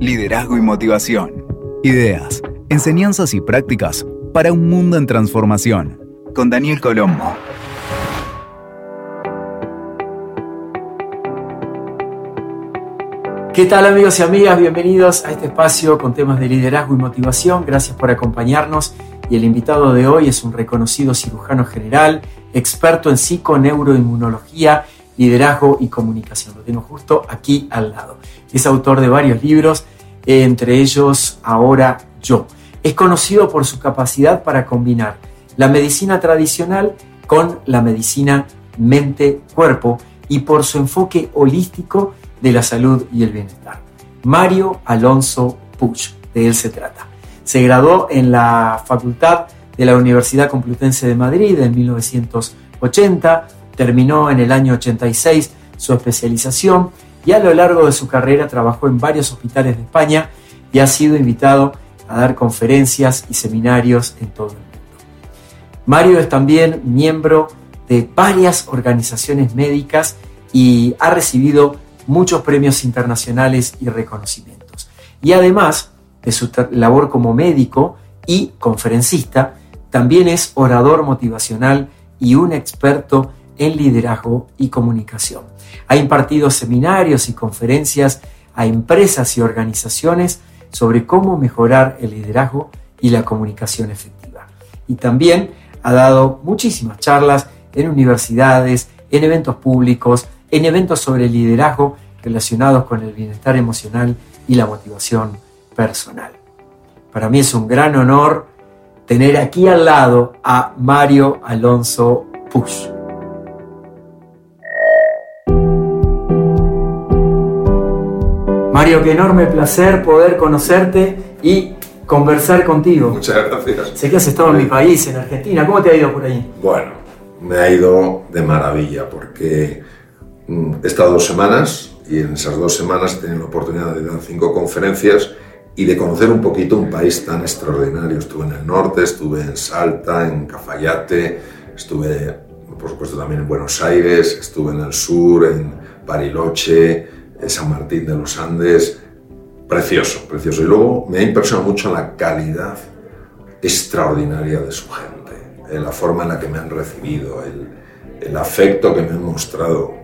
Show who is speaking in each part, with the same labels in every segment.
Speaker 1: liderazgo y motivación. Ideas, enseñanzas y prácticas para un mundo en transformación. Con Daniel Colombo.
Speaker 2: ¿Qué tal amigos y amigas? Bienvenidos a este espacio con temas de liderazgo y motivación. Gracias por acompañarnos. Y el invitado de hoy es un reconocido cirujano general, experto en psiconeuroinmunología, liderazgo y comunicación. Lo tengo justo aquí al lado. Es autor de varios libros, entre ellos Ahora yo. Es conocido por su capacidad para combinar la medicina tradicional con la medicina mente-cuerpo y por su enfoque holístico de la salud y el bienestar. Mario Alonso Puch, de él se trata. Se graduó en la Facultad de la Universidad Complutense de Madrid en 1980, terminó en el año 86 su especialización y a lo largo de su carrera trabajó en varios hospitales de España y ha sido invitado a dar conferencias y seminarios en todo el mundo. Mario es también miembro de varias organizaciones médicas y ha recibido muchos premios internacionales y reconocimientos. Y además de su labor como médico y conferencista, también es orador motivacional y un experto en liderazgo y comunicación. Ha impartido seminarios y conferencias a empresas y organizaciones sobre cómo mejorar el liderazgo y la comunicación efectiva. Y también ha dado muchísimas charlas en universidades, en eventos públicos, en eventos sobre liderazgo relacionados con el bienestar emocional y la motivación personal. Para mí es un gran honor tener aquí al lado a Mario Alonso Push. Mario, qué enorme placer poder conocerte y conversar contigo.
Speaker 3: Muchas gracias.
Speaker 2: Sé que has estado en mi país, en Argentina. ¿Cómo te ha ido por ahí?
Speaker 3: Bueno, me ha ido de maravilla porque mm, he estado dos semanas y en esas dos semanas he tenido la oportunidad de dar cinco conferencias y de conocer un poquito un país tan extraordinario. Estuve en el norte, estuve en Salta, en Cafayate, estuve por supuesto también en Buenos Aires, estuve en el sur, en Bariloche, San Martín de los Andes, precioso, precioso. Y luego me ha impresionado mucho la calidad extraordinaria de su gente, en la forma en la que me han recibido, el, el afecto que me han mostrado.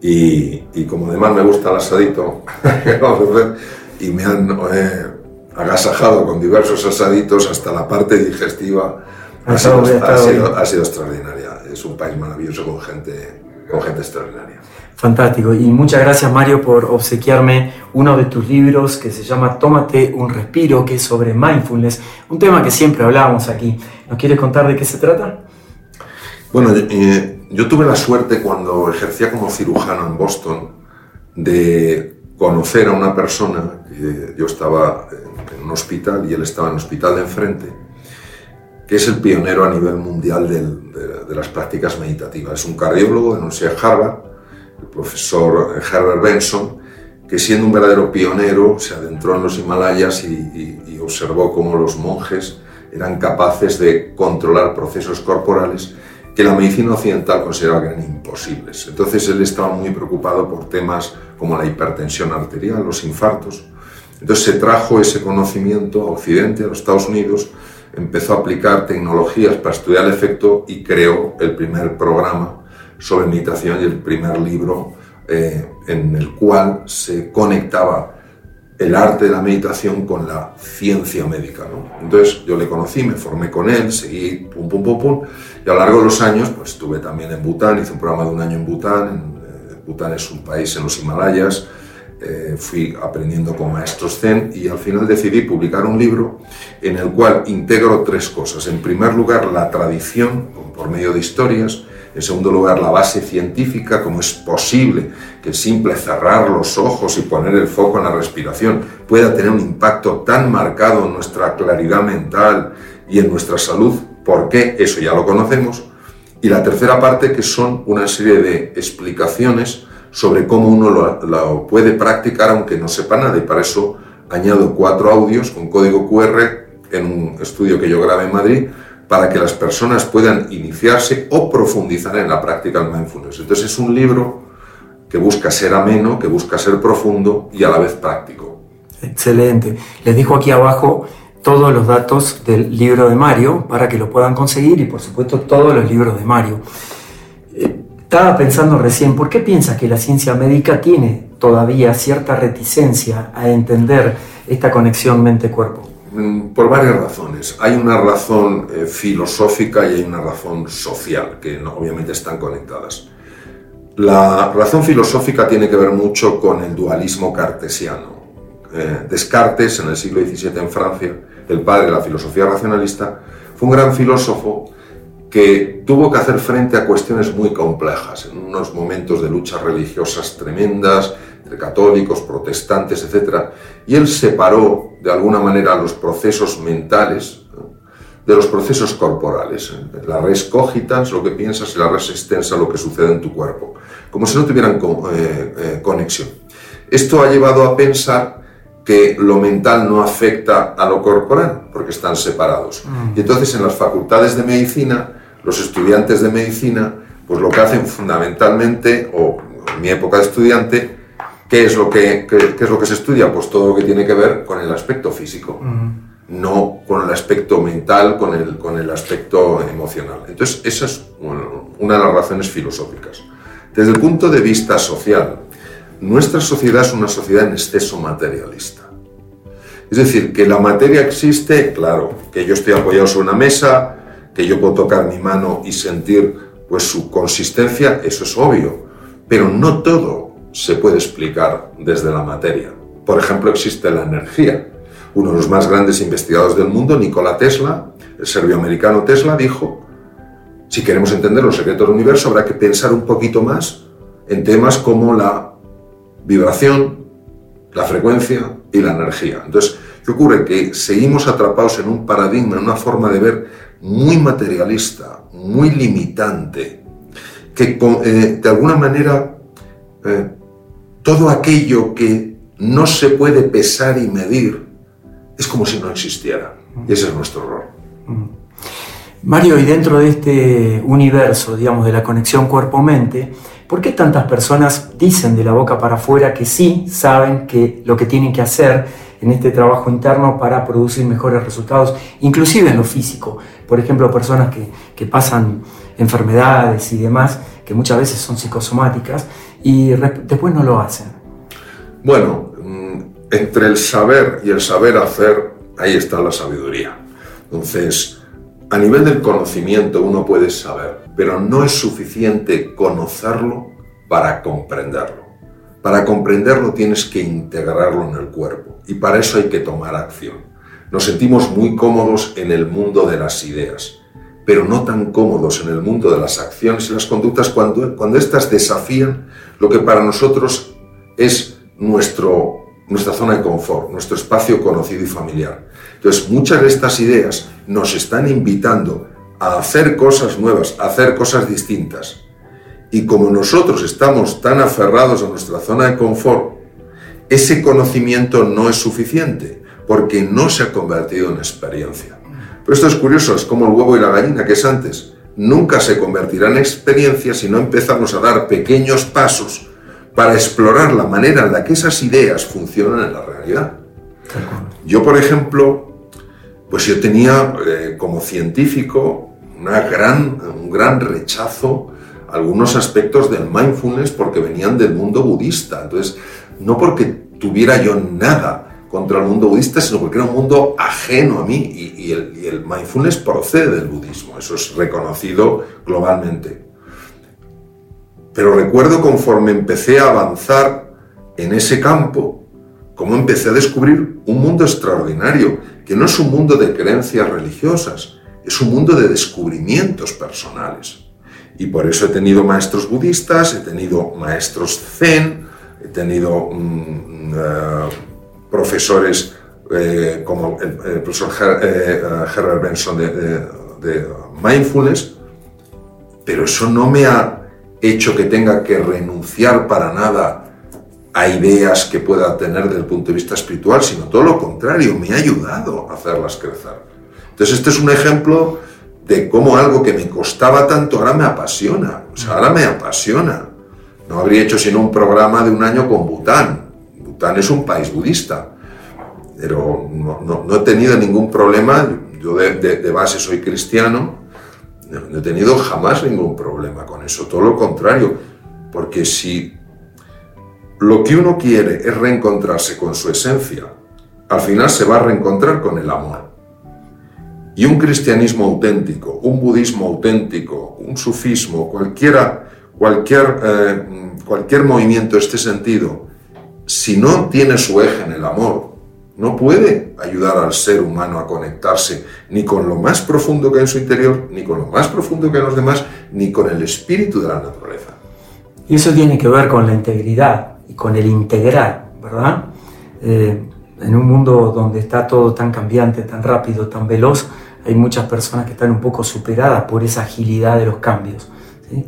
Speaker 3: Y, y, como además me gusta el asadito, y me han eh, agasajado con diversos asaditos hasta la parte digestiva, ha sido, ha, sido, ha sido, extraordinaria. Es un país maravilloso con gente, con gente extraordinaria.
Speaker 2: Fantástico. Y muchas gracias Mario por obsequiarme uno de tus libros que se llama Tómate un respiro, que es sobre mindfulness, un tema que siempre hablábamos aquí. ¿Nos quieres contar de qué se trata?
Speaker 3: Bueno, eh, yo tuve la suerte cuando ejercía como cirujano en Boston de conocer a una persona, yo estaba en un hospital y él estaba en el hospital de enfrente, que es el pionero a nivel mundial del, de, de, las prácticas meditativas. Es un cardiólogo de la Universidad de Harvard el profesor Herbert Benson, que siendo un verdadero pionero se adentró en los Himalayas y, observó cómo los monjes eran capaces de controlar procesos corporales que la medicina occidental consideraba que eran imposibles. Entonces él estaba muy preocupado por temas como la hipertensión arterial, los infartos. Entonces se trajo ese conocimiento a Occidente, a los Estados Unidos, empezó a aplicar tecnologías para estudiar el efecto y creó el primer programa sobre meditación y el primer libro eh, en el cual se conectaba el arte de la meditación con la ciencia médica. ¿no? Entonces yo le conocí, me formé con él, seguí pum, pum, pum, pum, y a lo largo de los años pues estuve también en Bután, hice un programa de un año en Bután, en, eh, Bután es un país en los Himalayas, eh, fui aprendiendo con maestros zen y al final decidí publicar un libro en el cual integro tres cosas. En primer lugar, la tradición por medio de historias, en segundo lugar, la base científica, cómo es posible que el simple cerrar los ojos y poner el foco en la respiración pueda tener un impacto tan marcado en nuestra claridad mental y en nuestra salud. ¿Por qué? Eso ya lo conocemos. Y la tercera parte, que son una serie de explicaciones sobre cómo uno lo, lo puede practicar aunque no sepa nada. Y para eso añado cuatro audios con código QR en un estudio que yo grabé en Madrid para que las personas puedan iniciarse o profundizar en la práctica del mindfulness. Entonces es un libro que busca ser ameno, que busca ser profundo y a la vez práctico.
Speaker 2: Excelente. Les dejo aquí abajo todos los datos del libro de Mario para que lo puedan conseguir y por supuesto todos los libros de Mario. Eh, estaba pensando recién, ¿por qué piensas que la ciencia médica tiene todavía cierta reticencia a entender esta conexión mente-cuerpo?
Speaker 3: Mm, por varias razones. Hay una razón eh, filosófica y hay una razón social, que obviamente están conectadas. La razón filosófica tiene que ver mucho con el dualismo cartesiano. Eh, Descartes, en el siglo XVII en Francia, el padre de la filosofía racionalista, fue un gran filósofo que tuvo que hacer frente a cuestiones muy complejas, en unos momentos de luchas religiosas tremendas, entre católicos, protestantes, etc. Y él separó de alguna manera los procesos mentales de los procesos corporales. La res cogitans, lo que piensas, y la res extensa, lo que sucede en tu cuerpo, como si no tuvieran eh, eh, conexión. Esto ha llevado a pensar que lo mental no afecta a lo corporal, porque están separados. Mm. Y entonces en las facultades de medicina, los estudiantes de medicina, pues lo que hacen fundamentalmente, o en mi época de estudiante, ¿qué es lo que, es lo que se estudia? Pues todo lo que tiene que ver con el aspecto físico, no con el aspecto mental, con el, con el aspecto emocional. Entonces, esa es una de las razones filosóficas. Desde el punto de vista social, nuestra sociedad es una sociedad en exceso materialista. Es decir, que la materia existe, claro, que yo estoy apoyado sobre una mesa, que yo puedo tocar mi mano y sentir pues su consistencia, eso es obvio, pero no todo se puede explicar desde la materia. Por ejemplo, existe la energía. Uno de los más grandes investigadores del mundo, Nikola Tesla, el serbioamericano Tesla, dijo, si queremos entender los secretos del universo habrá que pensar un poquito más en temas como la vibración, la frecuencia y la energía. Entonces, ¿qué ocurre? Que seguimos atrapados en un paradigma, en una forma de ver muy materialista, muy limitante, que eh, de alguna manera eh, todo aquello que no se puede pesar y medir es como si no existiera. Y ese es nuestro error. Mm.
Speaker 2: Mario, y dentro de este universo, digamos, de la conexión cuerpo-mente, ¿Por qué tantas personas dicen de la boca para afuera que sí saben que lo que tienen que hacer en este trabajo interno para producir mejores resultados, inclusive en lo físico? Por ejemplo, personas que, pasan enfermedades y demás, que muchas veces son psicosomáticas, y después no lo hacen.
Speaker 3: Bueno, mm, entre el saber y el saber hacer, ahí está la sabiduría. Entonces, a nivel del conocimiento uno puede saber, pero no es suficiente conocerlo para comprenderlo. Para comprenderlo tienes que integrarlo en el cuerpo y para eso hay que tomar acción. Nos sentimos muy cómodos en el mundo de las ideas, pero no tan cómodos en el mundo de las acciones y las conductas cuando, cuando éstas desafían lo que para nosotros es nuestro, nuestra zona de confort, nuestro espacio conocido y familiar. Entonces, muchas de estas ideas nos están invitando a hacer cosas nuevas, a hacer cosas distintas. Y como nosotros estamos tan aferrados a nuestra zona de confort, ese conocimiento no es suficiente, porque no se ha convertido en experiencia. Pero esto es curioso, es como el huevo y la gallina, que es antes. Nunca se convertirá en experiencia si no empezamos a dar pequeños pasos para explorar la manera en la que esas ideas funcionan en la realidad. Yo, por ejemplo, pues yo tenía eh, como científico una gran, un gran rechazo a algunos aspectos del mindfulness porque venían del mundo budista. Entonces, no porque tuviera yo nada contra el mundo budista, sino porque era un mundo ajeno a mí y, el, mindfulness procede del budismo, eso es reconocido globalmente. Pero recuerdo conforme empecé a avanzar en ese campo, cómo empecé a descubrir un mundo extraordinario, que no es un mundo de creencias religiosas, es un mundo de descubrimientos personales. Y por eso he tenido maestros budistas, he tenido maestros zen, he tenido mm, eh, profesores eh, como el, profesor eh, Herbert Benson de, de Mindfulness, pero eso no me ha hecho que tenga que renunciar para nada a ideas que pueda tener desde el punto de vista espiritual, sino todo lo contrario, me ha ayudado a hacerlas crecer. Entonces, este es un ejemplo de cómo algo que me costaba tanto ahora me apasiona. O sea, ahora me apasiona. No habría hecho sino un programa de un año con Bután. Bután es un país budista. Pero no, he tenido ningún problema. Yo de, base soy cristiano, no he tenido jamás ningún problema con eso, todo lo contrario, porque si lo que uno quiere es reencontrarse con su esencia, al final se va a reencontrar con el amor. Y un cristianismo auténtico, un budismo auténtico, un sufismo, cualquiera, cualquier, eh, cualquier movimiento de este sentido, si no tiene su eje en el amor, no puede ayudar al ser humano a conectarse ni con lo más profundo que hay en su interior, ni con lo más profundo que hay en los demás, ni con el espíritu de la naturaleza.
Speaker 2: Y eso tiene que ver con la integridad y con el integrar, ¿verdad? Eh, en un mundo donde está todo tan cambiante, tan rápido, tan veloz, hay muchas personas que están un poco superadas por esa agilidad de los cambios.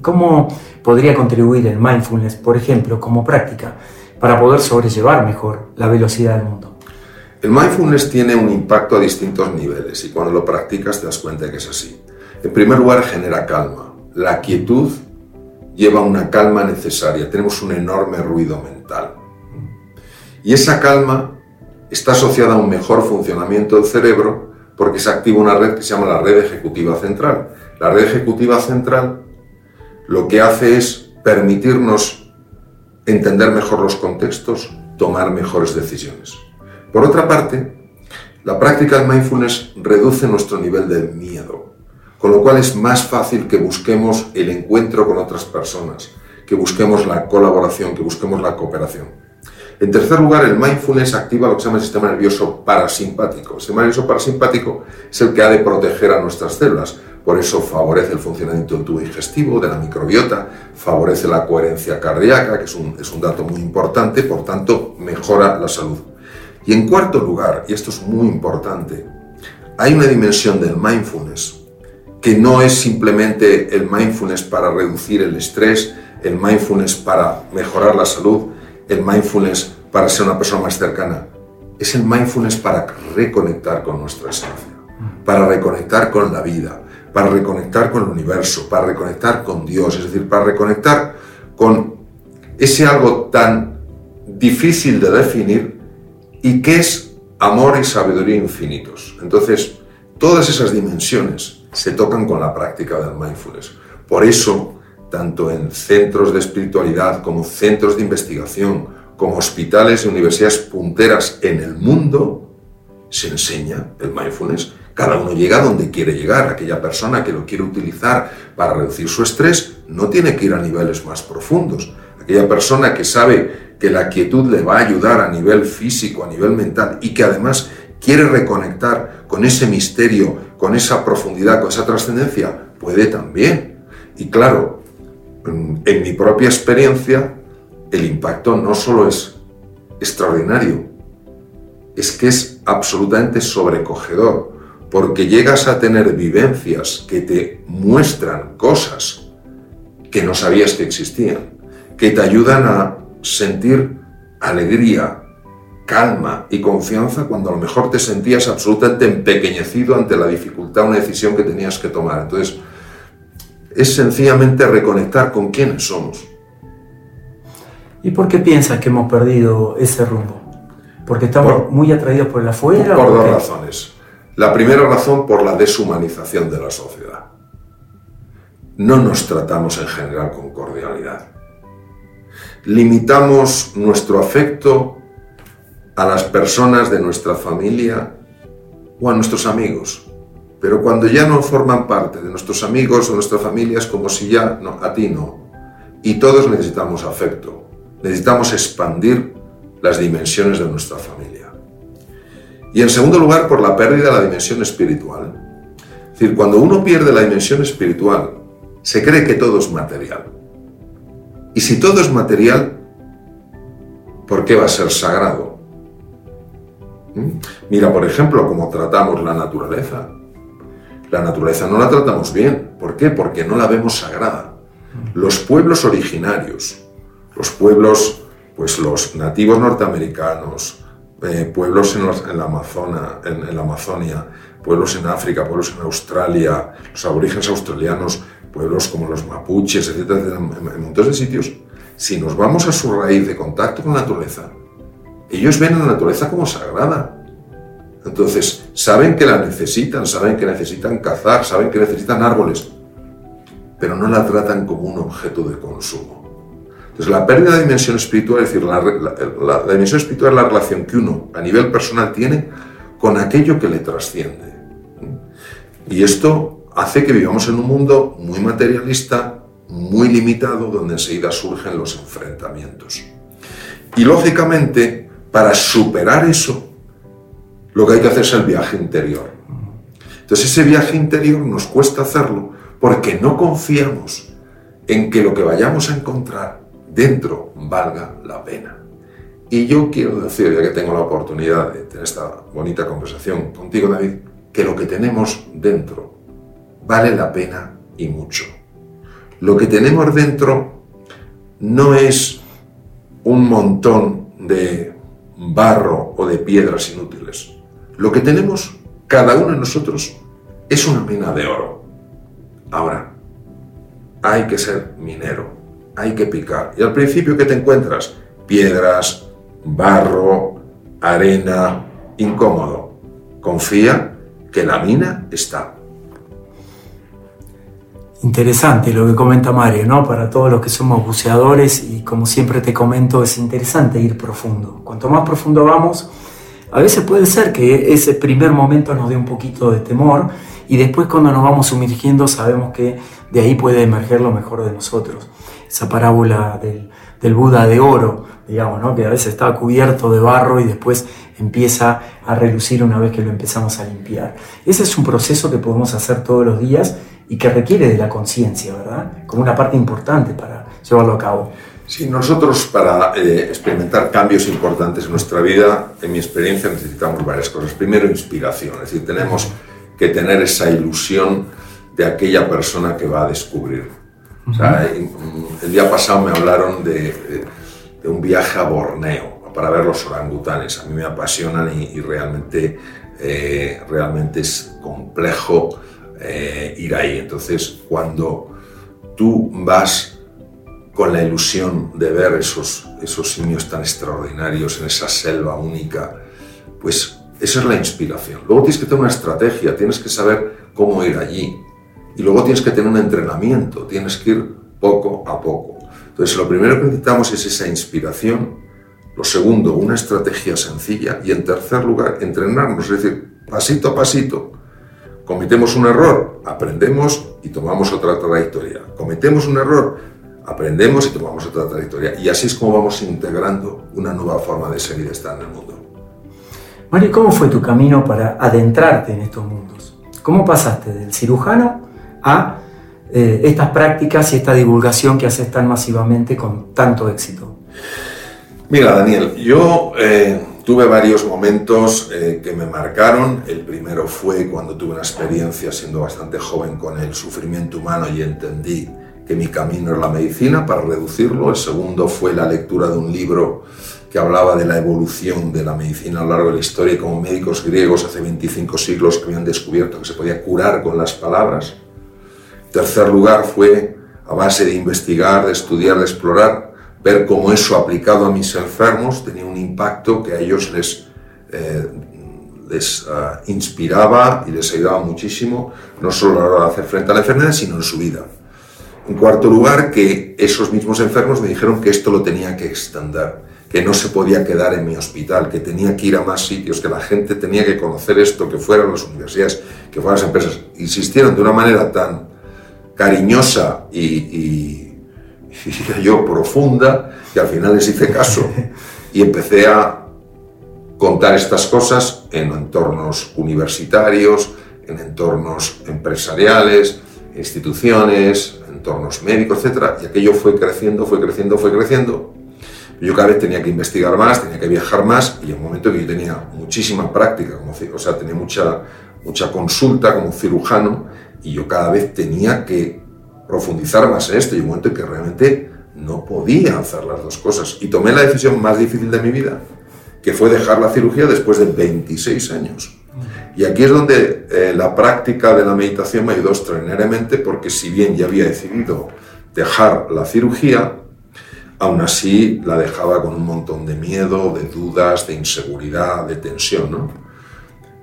Speaker 2: ¿Cómo podría contribuir el mindfulness, por ejemplo, como práctica, para poder sobrellevar mejor la velocidad del mundo?
Speaker 3: El mindfulness tiene un impacto a distintos niveles y cuando lo practicas te das cuenta que es así. En primer lugar, genera calma. La quietud lleva una calma necesaria. Tenemos un enorme ruido mental. Y esa calma está asociada a un mejor funcionamiento del cerebro porque se activa una red que se llama la red ejecutiva central. La red ejecutiva central lo que hace es permitirnos entender mejor los contextos, tomar mejores decisiones. Por otra parte, la práctica del mindfulness reduce nuestro nivel de miedo, con lo cual es más fácil que busquemos el encuentro con otras personas, que busquemos la colaboración, que busquemos la cooperación. En tercer lugar, el mindfulness activa lo que se llama el sistema nervioso parasimpático. El sistema nervioso parasimpático es el que ha de proteger a nuestras células. Por eso favorece el funcionamiento del tubo digestivo, de la microbiota, favorece la coherencia cardíaca, que es un, es un dato muy importante, por tanto, mejora la salud. Y en cuarto lugar, y esto es muy importante, hay una dimensión del mindfulness que no es simplemente el mindfulness para reducir el estrés, el mindfulness para mejorar la salud, el mindfulness para ser una persona más cercana. Es el mindfulness para reconectar con nuestra esencia, para reconectar con la vida, para reconectar con el universo, para reconectar con Dios, es decir, para reconectar con ese algo tan difícil de definir y que es amor y sabiduría infinitos. Entonces, todas esas dimensiones se tocan con la práctica del mindfulness. Por eso, tanto en centros de espiritualidad como centros de investigación, como hospitales y universidades punteras en el mundo, se enseña el mindfulness. Cada uno llega donde quiere llegar. Aquella persona que lo quiere utilizar para reducir su estrés no tiene que ir a niveles más profundos. Aquella persona que sabe que la quietud le va a ayudar a nivel físico, a nivel mental y que además quiere reconectar con ese misterio, con esa profundidad, con esa trascendencia, puede también. Y claro, en mi propia experiencia, el impacto no solo es extraordinario, es que es absolutamente sobrecogedor, porque llegas a tener vivencias que te muestran cosas que no sabías que existían, que te ayudan a sentir alegría, calma y confianza cuando a lo mejor te sentías absolutamente empequeñecido ante la dificultad, una decisión que tenías que tomar. Entonces, es sencillamente reconectar con quiénes somos.
Speaker 2: ¿Y por qué piensas que hemos perdido ese rumbo? ¿Porque estamos muy atraídos por el afuera?
Speaker 3: Por, dos razones. La primera razón por la deshumanización de la sociedad. No nos tratamos en general con cordialidad. Limitamos nuestro afecto a las personas de nuestra familia o a nuestros amigos. Pero cuando ya no forman parte de nuestros amigos o nuestras familias, como si ya no, a ti no. Y todos necesitamos afecto. Necesitamos expandir las dimensiones de nuestra familia. Y en segundo lugar, por la pérdida de la dimensión espiritual. Es decir, cuando uno pierde la dimensión espiritual, se cree que todo es material. Y si todo es material, ¿por qué va a ser sagrado? ¿Mm? Mira, por ejemplo, cómo tratamos la naturaleza. La naturaleza no la tratamos bien. ¿Por qué? Porque no la vemos sagrada. Los pueblos originarios, los pueblos, pues los nativos norteamericanos, eh, pueblos en, la Amazona, en, la Amazonia, pueblos en África, pueblos en Australia, los aborígenes australianos, pueblos como los mapuches, etcétera, en, montones de sitios, si nos vamos a su raíz de contacto con la naturaleza, ellos ven a la naturaleza como sagrada. Entonces, saben que la necesitan, saben que necesitan cazar, saben que necesitan árboles, pero no la tratan como un objeto de consumo. Entonces, la pérdida de dimensión espiritual, es decir, la, la dimensión espiritual es la relación que uno a nivel personal tiene con aquello que le trasciende. Y esto hace que vivamos en un mundo muy materialista, muy limitado, donde enseguida surgen los enfrentamientos. Y lógicamente, para superar eso, lo que hay que hacer es el viaje interior. Entonces ese viaje interior nos cuesta hacerlo porque no confiamos en que lo que vayamos a encontrar dentro valga la pena. Y yo quiero decir, ya que tengo la oportunidad de tener esta bonita conversación contigo, David, que lo que tenemos dentro vale la pena y mucho. Lo que tenemos dentro no es un montón de barro o de piedras inútiles. Lo que tenemos, cada uno de nosotros, es una mina de oro. Ahora, hay que ser minero, hay que picar. Y al principio, ¿qué te encuentras? Piedras, barro, arena, incómodo. Confía que la mina está.
Speaker 2: Interesante lo que comenta Mario, ¿no? Para todos los que somos buceadores y como siempre te comento, es interesante ir profundo. Cuanto más profundo vamos, a veces puede ser que ese primer momento nos dé un poquito de temor y después cuando nos vamos sumergiendo sabemos que de ahí puede emerger lo mejor de nosotros. Esa parábola del, Buda de oro, digamos, ¿no? que a veces está cubierto de barro y después empieza a relucir una vez que lo empezamos a limpiar. Ese es un proceso que podemos hacer todos los días y que requiere de la conciencia, ¿verdad? Como una parte importante para llevarlo a cabo.
Speaker 3: Sí, nosotros para eh, experimentar cambios importantes en nuestra vida, en mi experiencia, necesitamos varias cosas. Primero, inspiración, es decir, tenemos que tener esa ilusión de aquella persona que va a descubrir. o sea, el día pasado me hablaron de, un viaje a Borneo para ver los orangutanes. A mí me apasionan y, realmente, eh, realmente es complejo eh, ir ahí. Entonces, cuando tú vas con la ilusión de ver esos, esos simios tan extraordinarios en esa selva única, pues esa es la inspiración. Luego tienes que tener una estrategia, tienes que saber cómo ir allí. Y luego tienes que tener un entrenamiento, tienes que ir poco a poco. Entonces, lo primero que necesitamos es esa inspiración. Lo segundo, una estrategia sencilla. Y en tercer lugar, entrenarnos, es decir, pasito a pasito. Cometemos un error, aprendemos y tomamos otra trayectoria. Cometemos un error, aprendemos y tomamos otra trayectoria. Y así es como vamos integrando una nueva forma de seguir estando en el mundo.
Speaker 2: Mario, ¿cómo fue tu camino para adentrarte en estos mundos? ¿Cómo pasaste del cirujano a eh, estas prácticas y esta divulgación que haces tan masivamente con tanto éxito?
Speaker 3: Mira, Daniel, yo eh, tuve varios momentos eh, que me marcaron. El primero fue cuando tuve una experiencia siendo bastante joven con el sufrimiento humano y entendí que mi camino es la medicina para reducirlo. El segundo fue la lectura de un libro que hablaba de la evolución de la medicina a lo largo de la historia como médicos griegos hace 25 siglos que habían descubierto que se podía curar con las palabras. Tercer lugar fue a base de investigar, de estudiar, de explorar, ver cómo eso aplicado a mis enfermos tenía un impacto que a ellos les, eh, ah, inspiraba y les ayudaba muchísimo, no solo a la hora de hacer frente a la enfermedad, sino en su vida. En cuarto lugar, que esos mismos enfermos me dijeron que esto lo tenía que extender, que no se podía quedar en mi hospital, que tenía que ir a más sitios, que la gente tenía que conocer esto, que fueran las universidades, que fueran las empresas. Insistieron de una manera tan cariñosa y, y yo profunda, que al final les hice caso y empecé a contar estas cosas en entornos universitarios, en entornos empresariales, instituciones, entornos médicos, etcétera, y aquello fue creciendo, fue creciendo, fue creciendo. Yo cada vez tenía que investigar más, tenía que viajar más, y en un momento que yo tenía muchísima práctica, como, o sea, tenía mucha, mucha consulta como cirujano, y yo cada vez tenía que profundizar más en esto, y un momento en que realmente no podía hacer las dos cosas. Y tomé la decisión más difícil de mi vida, que fue dejar la cirugía después de 26 años. Y aquí es donde eh, la práctica de la meditación me ayudó extraordinariamente porque si bien ya había decidido dejar la cirugía, aún así la dejaba con un montón de miedo, de dudas, de inseguridad, de tensión. ¿no?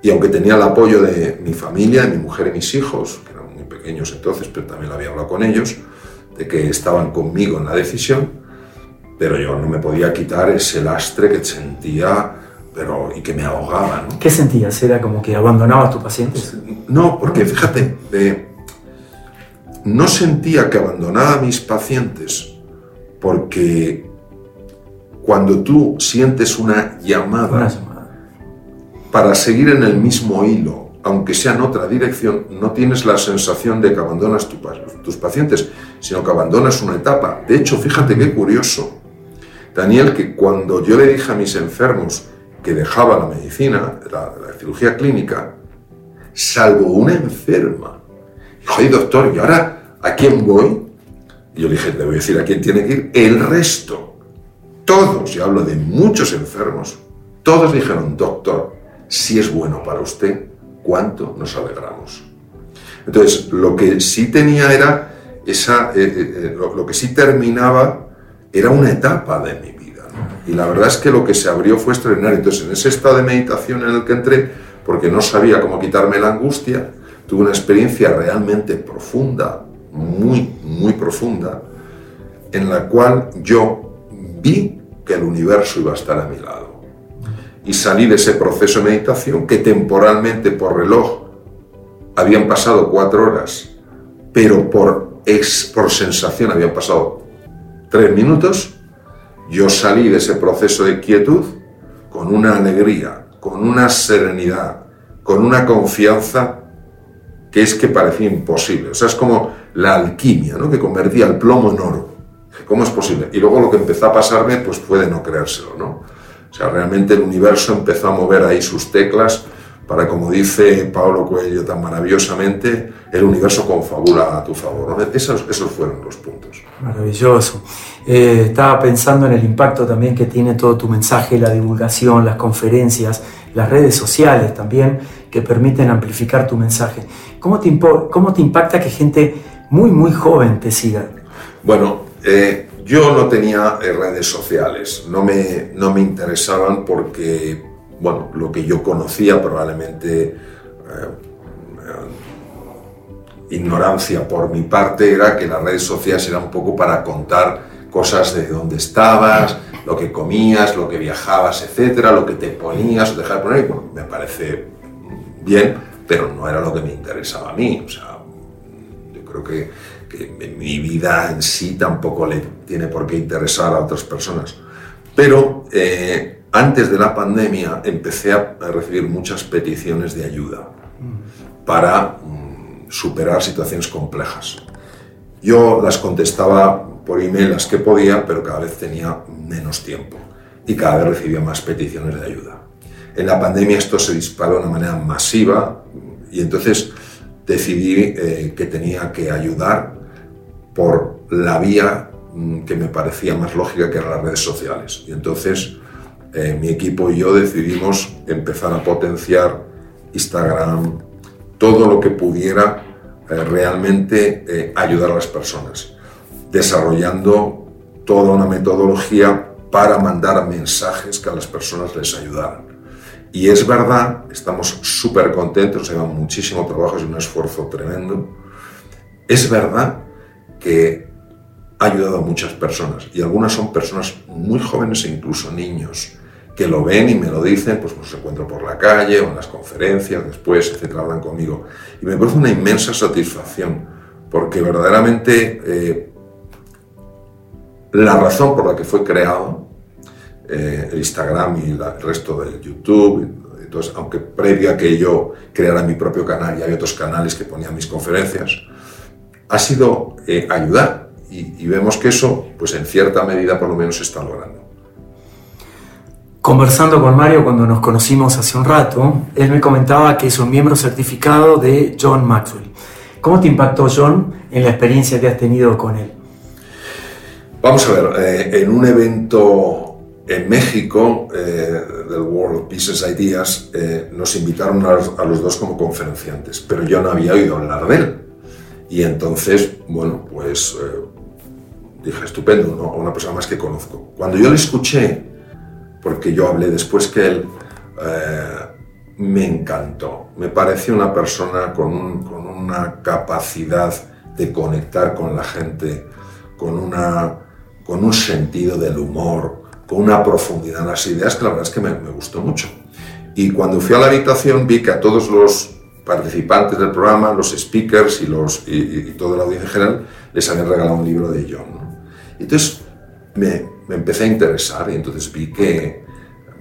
Speaker 3: Y aunque tenía el apoyo de mi familia, de mi mujer y mis hijos, pequeños entonces, pero también lo había hablado con ellos, de que estaban conmigo en la decisión, pero yo no me podía quitar ese lastre que sentía pero, y que me ahogaba. ¿no?
Speaker 2: ¿Qué sentías? ¿Era como que abandonabas a tus pacientes?
Speaker 3: No, porque fíjate, no sentía que abandonaba a mis pacientes porque cuando tú sientes una llamada, para seguir en el mismo hilo, aunque sea en otra dirección, no tienes la sensación de que abandonas tus pacientes, sino que abandonas una etapa. De hecho, fíjate qué curioso, Daniel, que cuando yo le dije a mis enfermos que dejaba la medicina, la, cirugía clínica, salvo una enferma, dijo, doctor, ¿y ahora a quién voy? Y yo le dije, le voy a decir a quién tiene que ir. El resto, todos, y hablo de muchos enfermos, todos dijeron, doctor, si es bueno para usted, cuánto nos alegramos. Entonces, lo que sí tenía era esa, eh, eh, eh, lo, que sí terminaba era una etapa de mi vida. Y la verdad es que lo que se abrió fue extraordinario. Entonces, en ese estado de meditación en el que entré, porque no sabía cómo quitarme la angustia, tuve una experiencia realmente profunda, muy, muy profunda, en la cual yo vi que el universo iba a estar a mi lado y salí de ese proceso de meditación que temporalmente por reloj habían pasado cuatro horas, pero por, ex, por sensación habían pasado tres minutos, yo salí de ese proceso de quietud con una alegría, con una serenidad, con una confianza que es que parecía imposible. O sea, es como la alquimia, ¿no? que convertía el plomo en oro. ¿Cómo es posible? Y luego lo que empezó a pasarme, pues puede no creérselo, ¿no? O sea, realmente el universo empezó a mover ahí sus teclas para, como dice Pablo Coelho tan maravillosamente, el universo confabula a tu favor. Esos, esos, fueron los puntos.
Speaker 2: Maravilloso. Eh, estaba pensando en el impacto también que tiene todo tu mensaje, la divulgación, las conferencias, las redes sociales también, que permiten amplificar tu mensaje. ¿Cómo te, cómo te impacta que gente muy, muy joven te siga?
Speaker 3: Bueno, eh, yo no tenía eh, redes sociales, no me, no me interesaban porque, bueno, lo que yo conocía probablemente eh, ignorancia por mi parte era que las redes sociales eran un poco para contar cosas de dónde estabas, lo que comías, lo que viajabas, etcétera, lo que te ponías o dejar de poner. Bueno, me parece bien, pero no era lo que me interesaba a mí. O sea, yo creo que que mi vida en sí tampoco le tiene por qué interesar a otras personas. Pero eh, antes de la pandemia empecé a recibir muchas peticiones de ayuda para mm, superar situaciones complejas. Yo las contestaba por email las que podía, pero cada vez tenía menos tiempo y cada vez recibía más peticiones de ayuda. En la pandemia esto se disparó de una manera masiva y entonces decidí eh, que tenía que ayudar por la vía mm, que me parecía más lógica que eran las redes sociales. Y entonces eh, mi equipo y yo decidimos empezar a potenciar Instagram, todo lo que pudiera eh, realmente eh, ayudar a las personas, desarrollando toda una metodología para mandar mensajes que a las personas les ayudaran. Y es verdad, estamos súper contentos, lleva muchísimo trabajo, es un esfuerzo tremendo. Es verdad que ha ayudado a muchas personas y algunas son personas muy jóvenes e incluso niños que lo ven y me lo dicen, pues los encuentro por la calle o en las conferencias, después, etcétera, hablan conmigo. Y me parece una inmensa satisfacción, porque verdaderamente eh, la razón por la que fue creado eh, el Instagram y el resto del YouTube, entonces, aunque previa que yo creara mi propio canal y hay otros canales que ponían mis conferencias, ha sido eh, ayudar y, vemos que eso, pues en cierta medida por lo menos se está logrando.
Speaker 2: Conversando con Mario cuando nos conocimos hace un rato, él me comentaba que es un miembro certificado de John Maxwell. ¿Cómo te impactó John en la experiencia que has tenido con él?
Speaker 3: Vamos a ver, eh, en un evento en México eh, del World of Business Ideas nos invitaron a los, a los, dos como conferenciantes, pero yo no había oído hablar de él. Y entonces, bueno, pues eh, dije, estupendo, ¿no? una persona más que conozco. Cuando yo le escuché, porque yo hablé después que él, eh, me encantó. Me pareció una persona con, con una capacidad de conectar con la gente, con, una, con un sentido del humor, con una profundidad en las ideas que la verdad es que me, me gustó mucho. Y cuando fui a la habitación vi que a todos los participantes del programa, los speakers y, los, y, todo el audiencia en general, les habían regalado un libro de John. ¿no? Entonces me, me, empecé a interesar y entonces vi que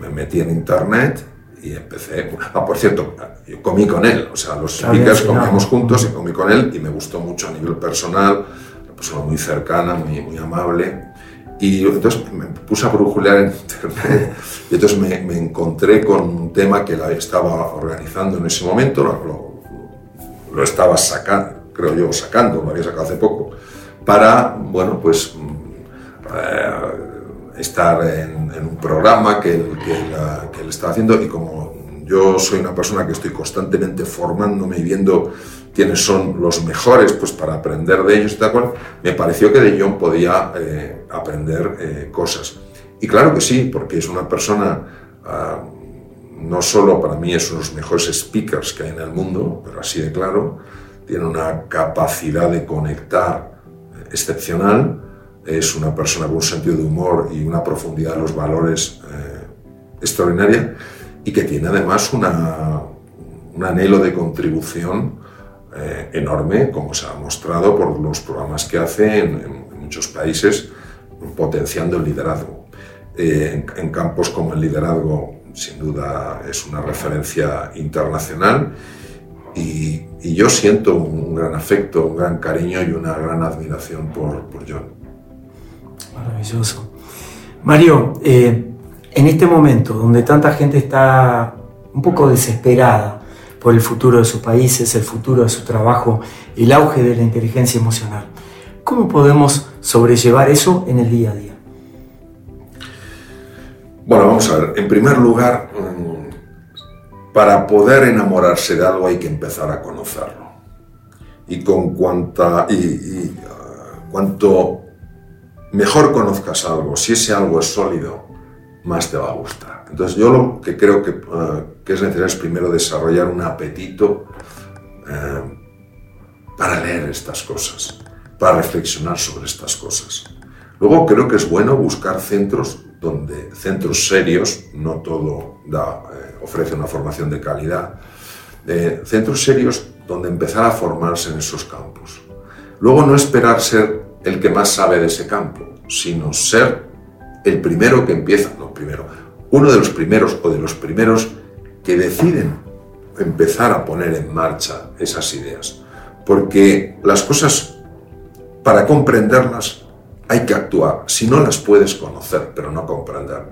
Speaker 3: me metí en internet y empecé... Ah, por cierto, yo comí con él, o sea, los speakers comíamos juntos y comí con él y me gustó mucho a nivel personal, una persona muy cercana, muy, muy amable. Y entonces me puse a brujulear en internet y entonces me, me encontré con un tema que la estaba organizando en ese momento, lo, lo, estaba sacando, creo yo, sacando, lo había sacado hace poco, para, bueno, pues eh, estar en, en, un programa que él, que, él, que él estaba haciendo. Y como yo soy una persona que estoy constantemente formándome y viendo quiénes son los mejores pues, para aprender de ellos y tal cual, me pareció que de John podía eh, aprender eh, cosas. Y claro que sí, porque es una persona, uh, no solo para mí es uno de los mejores speakers que hay en el mundo, pero así de claro, tiene una capacidad de conectar excepcional, es una persona con un sentido de humor y una profundidad de los valores eh, extraordinaria y que tiene además una, un anhelo de contribución eh, enorme, como se ha mostrado por los programas que hace en, muchos países, potenciando el liderazgo. Eh, en, campos como el liderazgo, sin duda, es una referencia internacional y, yo siento un, un, gran afecto, un gran cariño y una gran admiración por, por John.
Speaker 2: Maravilloso. Mario, eh, en este momento donde tanta gente está un poco desesperada, el futuro de sus países, el futuro de su trabajo, el auge de la inteligencia emocional. ¿Cómo podemos sobrellevar eso en el día a día?
Speaker 3: Bueno, vamos a ver. En primer lugar, para poder enamorarse de algo hay que empezar a conocerlo. Y con cuanta, y, uh, cuanto mejor conozcas algo, si ese algo es sólido, más te va a gustar. Entonces yo lo que creo que, uh, que es necesario es primero desarrollar un apetito uh, para leer estas cosas, para reflexionar sobre estas cosas. Luego creo que es bueno buscar centros donde centros serios, no todo da, eh, ofrece una formación de calidad, eh, centros serios donde empezar a formarse en esos campos. Luego no esperar ser el que más sabe de ese campo, sino ser el primero que empieza, no primero, uno de los primeros o de los primeros que deciden empezar a poner en marcha esas ideas. Porque las cosas, para comprenderlas, hay que actuar. Si no las puedes conocer, pero no comprender,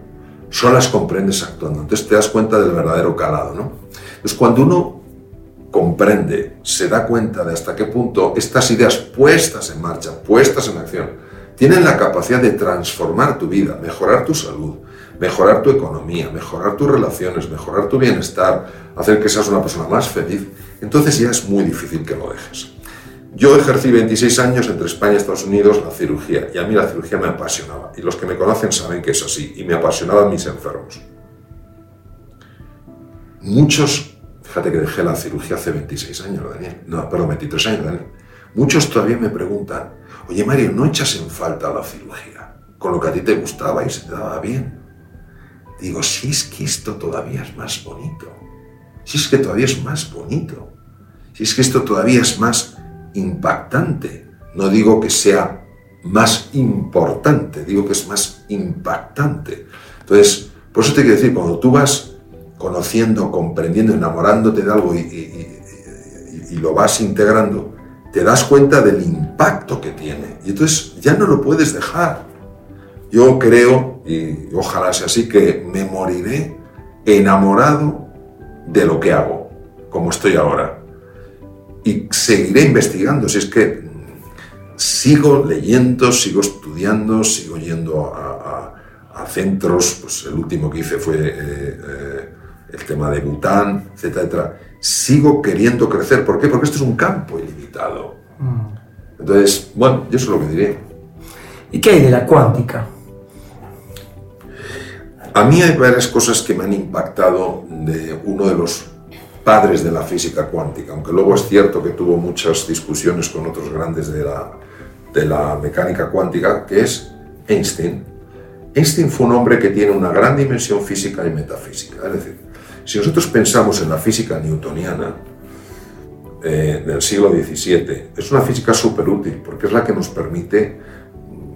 Speaker 3: solo las comprendes actuando. Entonces te das cuenta del verdadero calado, ¿no? Entonces cuando uno comprende, se da cuenta de hasta qué punto estas ideas puestas en marcha, puestas en acción, tienen la capacidad de transformar tu vida, mejorar tu salud, mejorar tu economía, mejorar tus relaciones, mejorar tu bienestar, hacer que seas una persona más feliz, entonces ya es muy difícil que lo dejes. Yo ejercí 26 años entre España y Estados Unidos la cirugía y a mí la cirugía me apasionaba y los que me conocen saben que es así y me apasionaban mis enfermos. Muchos, fíjate que dejé la cirugía hace 26 años, Daniel, no, perdón, 23 años, Daniel. Muchos todavía me preguntan, oye Mario, ¿no echas en falta la cirugía? Con lo que a ti te gustaba y se te daba bien. Digo, si es que esto todavía es más bonito. Si es que todavía es más bonito. Si es que esto todavía es más impactante. No digo que sea más importante, digo que es más impactante. Entonces, por eso te quiero decir, cuando tú vas conociendo, comprendiendo, enamorándote de algo y, lo vas integrando, te das cuenta del impacto que tiene. Y entonces ya no lo puedes dejar. Yo creo, y ojalá sea así, que me moriré enamorado de lo que hago, como estoy ahora. Y seguiré investigando, si es que sigo leyendo, sigo estudiando, sigo yendo a, a, a centros, pues el último que hice fue eh, eh, el tema de Bután, etcétera, etcétera. Sigo queriendo crecer, ¿por qué? Porque esto es un campo ilimitado. Mm. Entonces, bueno, yo eso es lo que diré.
Speaker 2: ¿Y qué hay de la cuántica?
Speaker 3: A mí hay varias cosas que me han impactado de uno de los padres de la física cuántica, aunque luego es cierto que tuvo muchas discusiones con otros grandes de la, de la mecánica cuántica, que es Einstein. Einstein fue un hombre que tiene una gran dimensión física y metafísica. Es decir, si nosotros pensamos en la física newtoniana eh, del siglo XVII, es una física súper útil porque es la que nos permite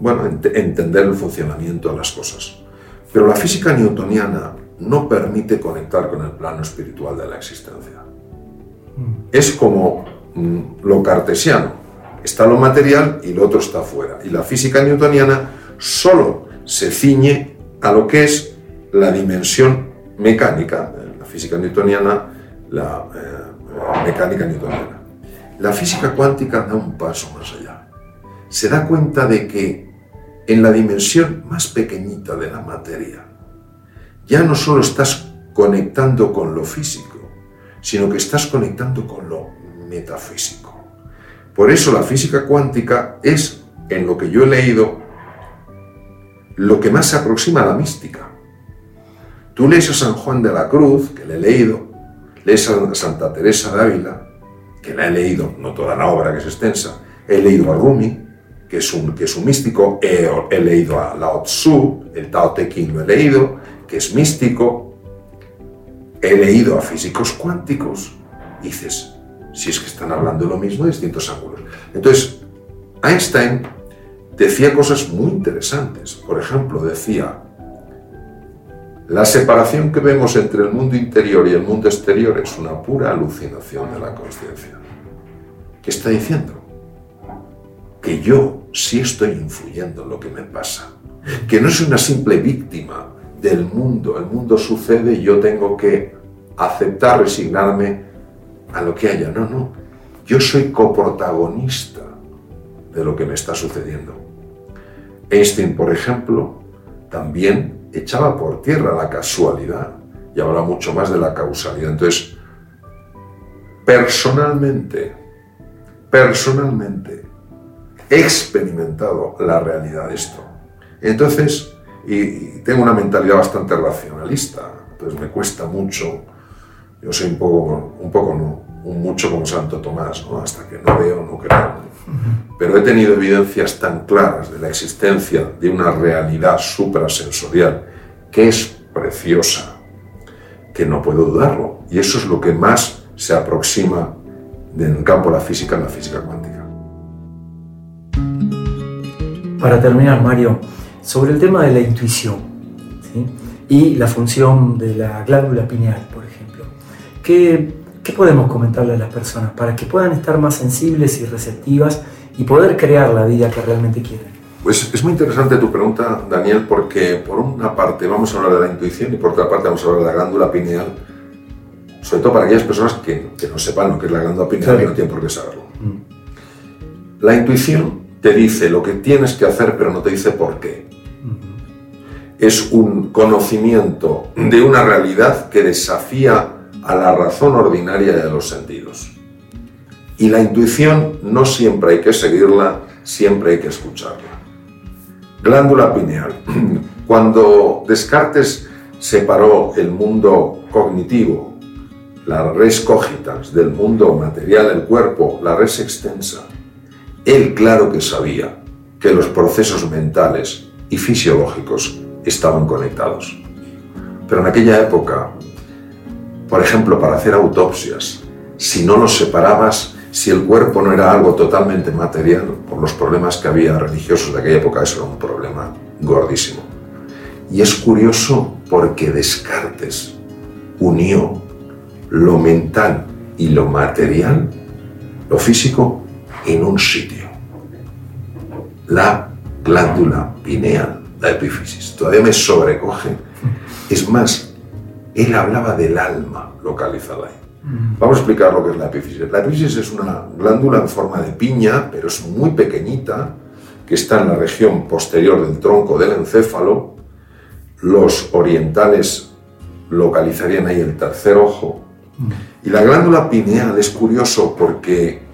Speaker 3: bueno, entender el funcionamiento de las cosas. Pero la física newtoniana no permite conectar con el plano espiritual de la existencia. Es como mm, lo cartesiano. Está lo material y lo otro está fuera. Y la física newtoniana solo se ciñe a lo que es la dimensión mecánica, la física newtoniana, la eh, mecánica newtoniana. La física cuántica da un paso más allá. Se da cuenta de que en la dimensión más pequeñita de la materia, ya no solo estás conectando con lo físico, sino que estás conectando con lo metafísico. Por eso la física cuántica es, en lo que yo he leído, lo que más se aproxima a la mística. Tú lees a San Juan de la Cruz, que le he leído, lees a Santa Teresa de Ávila, que la he leído, no toda la obra que es extensa, he leído a Rumi, que es un, que es un místico, he, leído a Lao Tzu, el Tao Te Ching lo he leído, que es místico, he leído a físicos cuánticos, dices, si es que están hablando lo mismo de distintos ángulos. Entonces, Einstein decía cosas muy interesantes. Por ejemplo, decía, la separación que vemos entre el mundo interior y el mundo exterior es una pura alucinación de la conciencia. ¿Qué está diciendo? Que yo sí estoy influyendo en lo que me pasa. Que no soy una simple víctima del mundo. El mundo sucede y yo tengo que aceptar, resignarme a lo que haya. No, no. Yo soy coprotagonista de lo que me está sucediendo. Einstein, por ejemplo, también echaba por tierra la casualidad y habla mucho más de la causalidad. Entonces, personalmente, personalmente, experimentado la realidad de esto. Entonces, y, tengo una mentalidad bastante racionalista, entonces me cuesta mucho, yo soy un poco, un poco no, un mucho como Santo Tomás, ¿no? hasta que no veo, no creo. Pero he tenido evidencias tan claras de la existencia de una realidad suprasensorial que es preciosa, que no puedo dudarlo. Y eso es lo que más se aproxima en el campo de la física, en la física cuántica.
Speaker 2: Para terminar, Mario, sobre el tema de la intuición y la función de la glándula pineal, por ejemplo. ¿Qué, ¿Qué podemos comentarle a las personas para que puedan estar más sensibles y receptivas y poder crear la vida que realmente quieren?
Speaker 3: Pues es muy interesante tu pregunta, Daniel, porque por una parte vamos a hablar de la intuición y por otra parte vamos a hablar de la glándula pineal, sobre todo para aquellas personas que, que no sepan lo que es la glándula pineal y no tienen por qué saberlo. Mm. La intuición te dice lo que tienes que hacer, pero no te dice por qué es un conocimiento de una realidad que desafía a la razón ordinaria de los sentidos. Y la intuición no siempre hay que seguirla, siempre hay que escucharla. Glándula pineal. Cuando Descartes separó el mundo cognitivo, la res cogitas, del mundo material, el cuerpo, la res extensa, él claro que sabía que los procesos mentales y fisiológicos estaban conectados. Pero en aquella época, por ejemplo, para hacer autopsias, si no los separabas, si el cuerpo no era algo totalmente material, por los problemas que había religiosos de aquella época, eso era un problema gordísimo. Y es curioso porque Descartes unió lo mental y lo material, lo físico, en un sitio. La glándula pineal la epífisis. Todavía me sobrecoge. Es más, él hablaba del alma localizada ahí. Mm. Vamos a explicar lo que es la epífisis. La epífisis es una glándula en forma de piña, pero es muy pequeñita, que está en la región posterior del tronco del encéfalo. Los orientales localizarían ahí el tercer ojo. Mm. Y la glándula pineal es curioso porque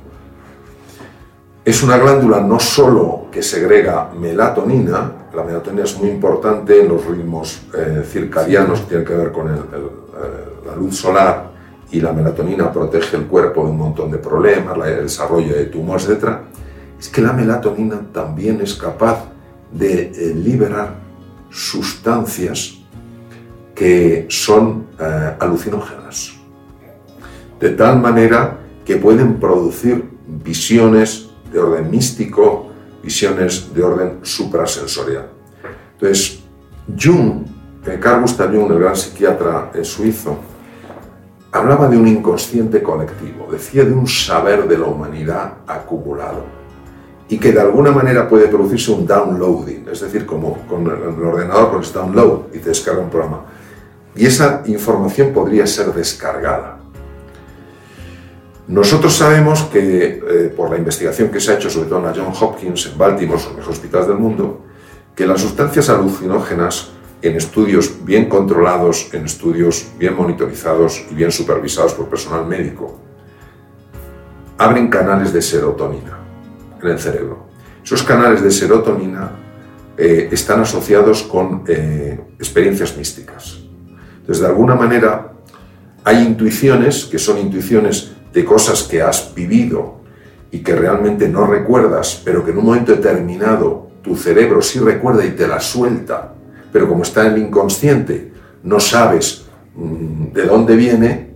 Speaker 3: es una glándula no solo que segrega melatonina, la melatonina es muy importante en los ritmos eh, circadianos que tienen que ver con eh, la luz solar y la melatonina protege el cuerpo de un montón de problemas, el desarrollo de tumores, etc., es que la melatonina también es capaz de eh, liberar sustancias que son eh, alucinógenas, de tal manera que pueden producir visiones de orden místico, visiones de orden suprasensorial. Entonces, Jung, eh, Carl Gustav Jung, el gran psiquiatra suizo, hablaba de un inconsciente colectivo, decía de un saber de la humanidad acumulado y que de alguna manera puede producirse un downloading, es decir, como con el ordenador con este download y te descarga un programa. Y esa información podría ser descargada. Nosotros sabemos que, eh, por la investigación que se ha hecho, sobre todo en la John Hopkins, en Baltimore, los mejores hospitales del mundo, que las sustancias alucinógenas en estudios bien controlados, en estudios bien monitorizados y bien supervisados por personal médico, abren canales de serotonina en el cerebro. Esos canales de serotonina eh, están asociados con eh, experiencias místicas. Entonces, de alguna manera, hay intuiciones que son intuiciones de cosas que has vivido y que realmente no recuerdas, pero que en un momento determinado tu cerebro sí recuerda y te la suelta pero como está en el inconsciente, no sabes mm, de dónde viene,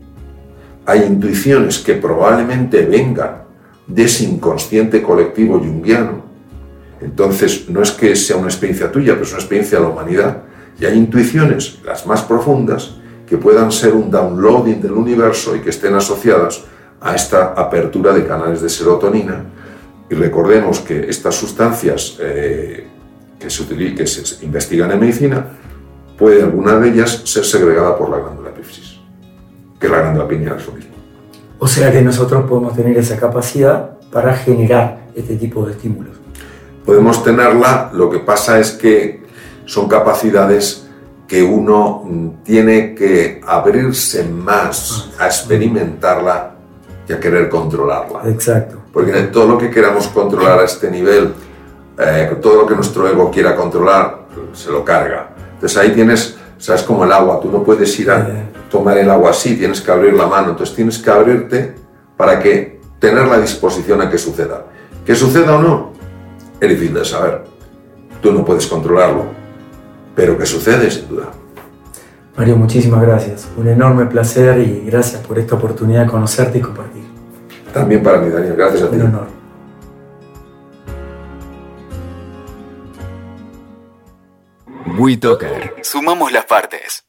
Speaker 3: hay intuiciones que probablemente vengan de ese inconsciente colectivo junguiano. Entonces, no es que sea una experiencia tuya, pero es una experiencia de la humanidad. Y hay intuiciones, las más profundas, que puedan ser un downloading del universo y que estén asociadas a esta apertura de canales de serotonina. Y recordemos que estas sustancias eh, que se, que se investigan en medicina, puede alguna de ellas ser segregada por la glándula epífisis, que es la glándula pineal es lo mismo.
Speaker 2: O sea que nosotros podemos tener esa capacidad para generar este tipo de estímulos.
Speaker 3: Podemos tenerla, lo que pasa es que son capacidades que uno mm, tiene que abrirse más a experimentarla y a querer controlarla.
Speaker 2: Exacto.
Speaker 3: Porque todo lo que queramos controlar a este nivel eh, todo lo que nuestro ego quiera controlar, se lo carga. Entonces ahí tienes, sabes como el agua, tú no puedes ir a tomar el agua así, tienes que abrir la mano, entonces tienes que abrirte para que tener la disposición a que suceda. Que suceda o no, es difícil de saber. Tú no puedes controlarlo, pero que sucede sin duda.
Speaker 2: Mario, muchísimas gracias. Un enorme placer y gracias por esta oportunidad de conocerte y compartir.
Speaker 3: También para mí, Daniel. Gracias a ti.
Speaker 2: Un honor.
Speaker 1: WeToker. Sumamos las partes.